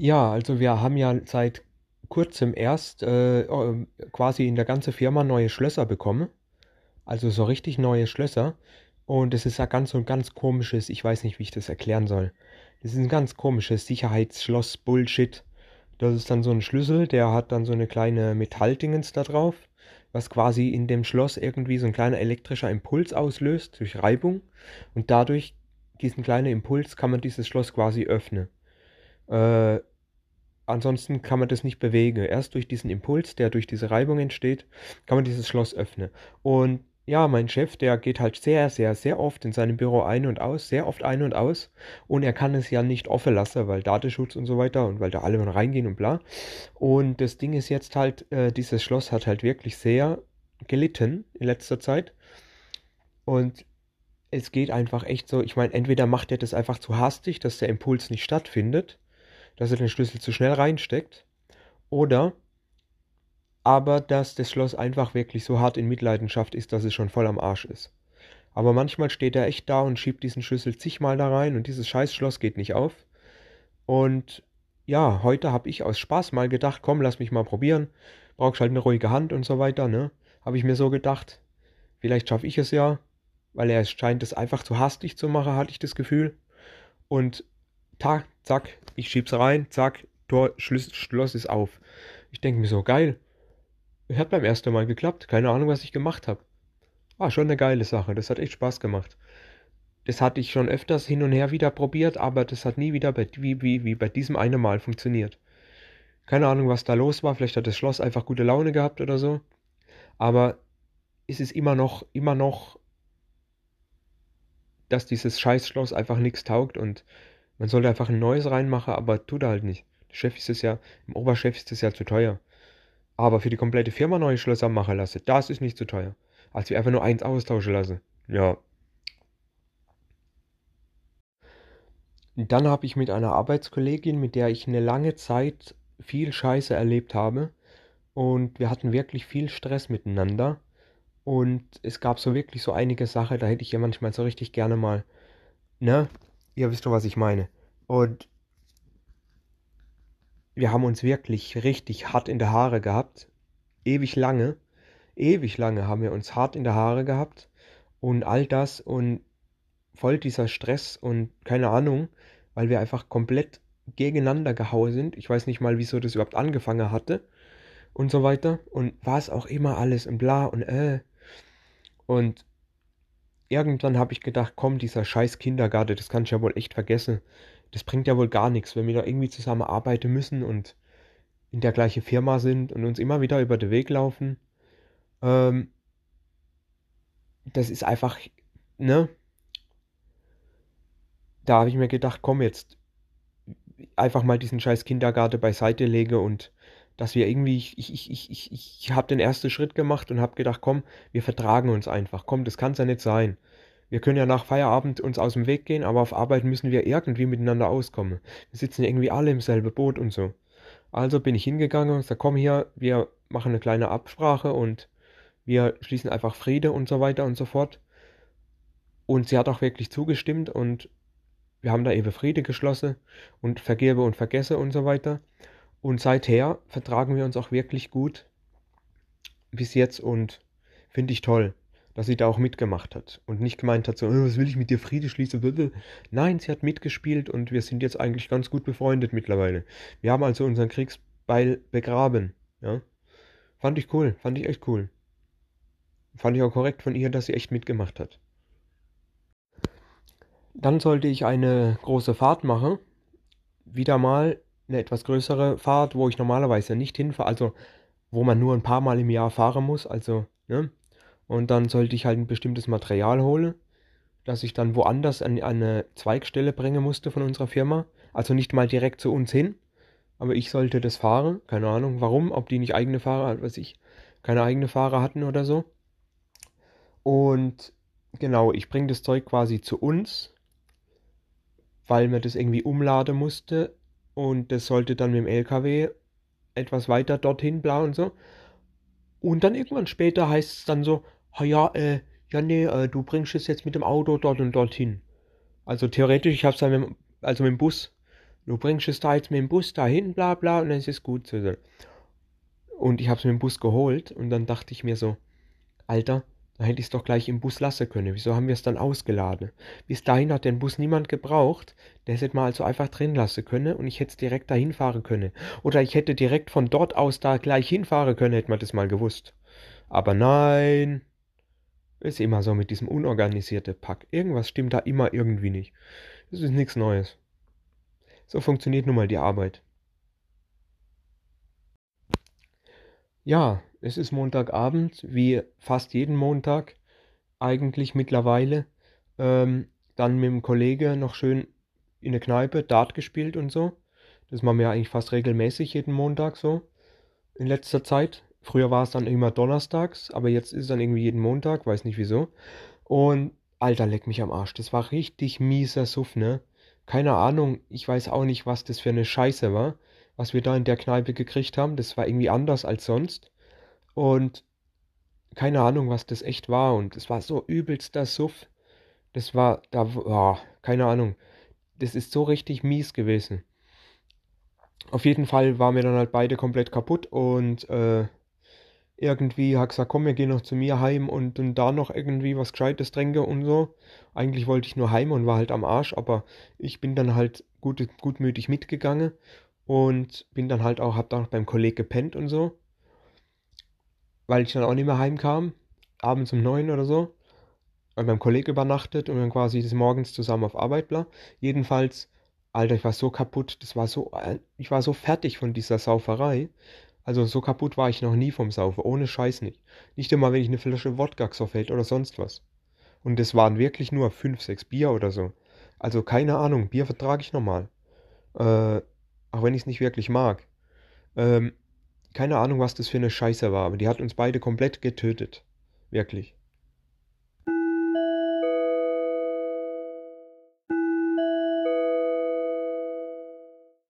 Ja, also wir haben ja seit kurzem erst äh, äh, quasi in der ganzen Firma neue Schlösser bekommen. Also so richtig neue Schlösser. Und es ist ja ganz so ein ganz komisches, ich weiß nicht, wie ich das erklären soll. Das ist ein ganz komisches Sicherheitsschloss-Bullshit. Das ist dann so ein Schlüssel, der hat dann so eine kleine Metalldingens da drauf, was quasi in dem Schloss irgendwie so ein kleiner elektrischer Impuls auslöst durch Reibung. Und dadurch, diesen kleinen Impuls, kann man dieses Schloss quasi öffnen. Äh, ansonsten kann man das nicht bewegen. Erst durch diesen Impuls, der durch diese Reibung entsteht, kann man dieses Schloss öffnen. Und ja, mein Chef, der geht halt sehr, sehr, sehr oft in seinem Büro ein und aus, sehr oft ein und aus. Und er kann es ja nicht offen lassen, weil Datenschutz und so weiter und weil da alle mal reingehen und bla. Und das Ding ist jetzt halt, äh, dieses Schloss hat halt wirklich sehr gelitten in letzter Zeit. Und es geht einfach echt so, ich meine, entweder macht er das einfach zu hastig, dass der Impuls nicht stattfindet dass er den Schlüssel zu schnell reinsteckt. Oder aber dass das Schloss einfach wirklich so hart in Mitleidenschaft ist, dass es schon voll am Arsch ist. Aber manchmal steht er echt da und schiebt diesen Schlüssel zigmal da rein und dieses scheiß Schloss geht nicht auf. Und ja, heute habe ich aus Spaß mal gedacht, komm, lass mich mal probieren. Brauchst halt eine ruhige Hand und so weiter, ne? Habe ich mir so gedacht. Vielleicht schaffe ich es ja, weil er scheint es einfach zu hastig zu machen, hatte ich das Gefühl. Und Tag, zack, ich schieb's rein, zack, Tor, Schloss, Schloss ist auf. Ich denke mir so, geil. Hat beim ersten Mal geklappt. Keine Ahnung, was ich gemacht habe. War schon eine geile Sache. Das hat echt Spaß gemacht. Das hatte ich schon öfters hin und her wieder probiert, aber das hat nie wieder bei, wie, wie, wie bei diesem einen Mal funktioniert. Keine Ahnung, was da los war. Vielleicht hat das Schloss einfach gute Laune gehabt oder so. Aber es ist immer noch, immer noch, dass dieses Scheißschloss einfach nichts taugt und man sollte einfach ein neues reinmachen, aber tut er halt nicht. Der Chef ist es ja, im Oberchef ist es ja zu teuer. Aber für die komplette Firma neue Schlösser machen lassen, das ist nicht zu teuer. Als wir einfach nur eins austauschen lassen. Ja. Dann habe ich mit einer Arbeitskollegin, mit der ich eine lange Zeit viel Scheiße erlebt habe. Und wir hatten wirklich viel Stress miteinander. Und es gab so wirklich so einige Sachen, da hätte ich ja manchmal so richtig gerne mal, ne, Ihr wisst doch, was ich meine. Und wir haben uns wirklich richtig hart in der Haare gehabt. Ewig lange. Ewig lange haben wir uns hart in der Haare gehabt. Und all das und voll dieser Stress und keine Ahnung, weil wir einfach komplett gegeneinander gehauen sind. Ich weiß nicht mal, wieso das überhaupt angefangen hatte. Und so weiter. Und war es auch immer alles und bla und äh. Und irgendwann habe ich gedacht, komm, dieser scheiß Kindergarten, das kann ich ja wohl echt vergessen. Das bringt ja wohl gar nichts, wenn wir da irgendwie zusammen arbeiten müssen und in der gleichen Firma sind und uns immer wieder über den Weg laufen. Ähm, das ist einfach, ne? Da habe ich mir gedacht, komm jetzt, einfach mal diesen scheiß Kindergarten beiseite lege und dass wir irgendwie, ich, ich, ich, ich, ich habe den ersten Schritt gemacht und habe gedacht, komm, wir vertragen uns einfach. Komm, das kann es ja nicht sein. Wir können ja nach Feierabend uns aus dem Weg gehen, aber auf Arbeit müssen wir irgendwie miteinander auskommen. Wir sitzen irgendwie alle im selben Boot und so. Also bin ich hingegangen und gesagt, komm hier, wir machen eine kleine Absprache und wir schließen einfach Friede und so weiter und so fort. Und sie hat auch wirklich zugestimmt und wir haben da eben Friede geschlossen und vergebe und vergesse und so weiter. Und seither vertragen wir uns auch wirklich gut bis jetzt und finde ich toll, dass sie da auch mitgemacht hat und nicht gemeint hat, so, oh, was will ich mit dir Friede schließen? Nein, sie hat mitgespielt und wir sind jetzt eigentlich ganz gut befreundet mittlerweile. Wir haben also unseren Kriegsbeil begraben. Ja? Fand ich cool, fand ich echt cool. Fand ich auch korrekt von ihr, dass sie echt mitgemacht hat. Dann sollte ich eine große Fahrt machen. Wieder mal eine etwas größere Fahrt, wo ich normalerweise nicht hinfahre, also wo man nur ein paar Mal im Jahr fahren muss, also, ne? Und dann sollte ich halt ein bestimmtes Material holen, das ich dann woanders an eine Zweigstelle bringen musste von unserer Firma. Also nicht mal direkt zu uns hin, aber ich sollte das fahren. Keine Ahnung warum, ob die nicht eigene Fahrer, was ich, keine eigene Fahrer hatten oder so. Und genau, ich bringe das Zeug quasi zu uns, weil mir das irgendwie umladen musste und das sollte dann mit dem LKW etwas weiter dorthin, bla und so. Und dann irgendwann später heißt es dann so, ha ja, äh, ja nee, äh, du bringst es jetzt mit dem Auto dort und dorthin. Also theoretisch, ich hab's dann mit, also mit dem Bus du bringst es da jetzt mit dem Bus dahin, bla bla, und dann ist es gut. Und ich habe es mit dem Bus geholt und dann dachte ich mir so, Alter, da hätte ich es doch gleich im Bus lassen können. Wieso haben wir es dann ausgeladen? Bis dahin hat den Bus niemand gebraucht. Der hätte mal also einfach drin lassen können und ich hätte direkt dahin fahren können. Oder ich hätte direkt von dort aus da gleich hinfahren können, hätte man das mal gewusst. Aber nein. Ist immer so mit diesem unorganisierten Pack. Irgendwas stimmt da immer irgendwie nicht. Das ist nichts Neues. So funktioniert nun mal die Arbeit. Ja, es ist Montagabend, wie fast jeden Montag eigentlich mittlerweile. Ähm, dann mit dem Kollege noch schön in der Kneipe Dart gespielt und so. Das machen wir eigentlich fast regelmäßig jeden Montag so. In letzter Zeit. Früher war es dann immer donnerstags, aber jetzt ist es dann irgendwie jeden Montag, weiß nicht wieso. Und Alter, leck mich am Arsch. Das war richtig mieser Suff, ne? Keine Ahnung, ich weiß auch nicht, was das für eine Scheiße war, was wir da in der Kneipe gekriegt haben. Das war irgendwie anders als sonst. Und keine Ahnung, was das echt war. Und es war so übelster Suff. Das war, da, oh, keine Ahnung. Das ist so richtig mies gewesen. Auf jeden Fall waren wir dann halt beide komplett kaputt und äh, irgendwie hat gesagt, komm, wir gehen noch zu mir heim und, und da noch irgendwie was Gescheites trinken und so. Eigentlich wollte ich nur heim und war halt am Arsch, aber ich bin dann halt gut, gutmütig mitgegangen und bin dann halt auch, hab da noch beim Kollegen gepennt und so. Weil ich dann auch nicht mehr heimkam, abends um neun oder so. Und beim Kollegen übernachtet und dann quasi des Morgens zusammen auf Arbeit bla. Jedenfalls, Alter, ich war so kaputt, das war so, äh, ich war so fertig von dieser Sauferei. Also so kaputt war ich noch nie vom Saufen, ohne Scheiß nicht. Nicht immer, wenn ich eine Flasche Wodka hätte oder sonst was. Und es waren wirklich nur 5, 6 Bier oder so. Also keine Ahnung, Bier vertrage ich normal. Äh, auch wenn ich es nicht wirklich mag. Ähm, keine Ahnung, was das für eine Scheiße war, aber die hat uns beide komplett getötet. Wirklich.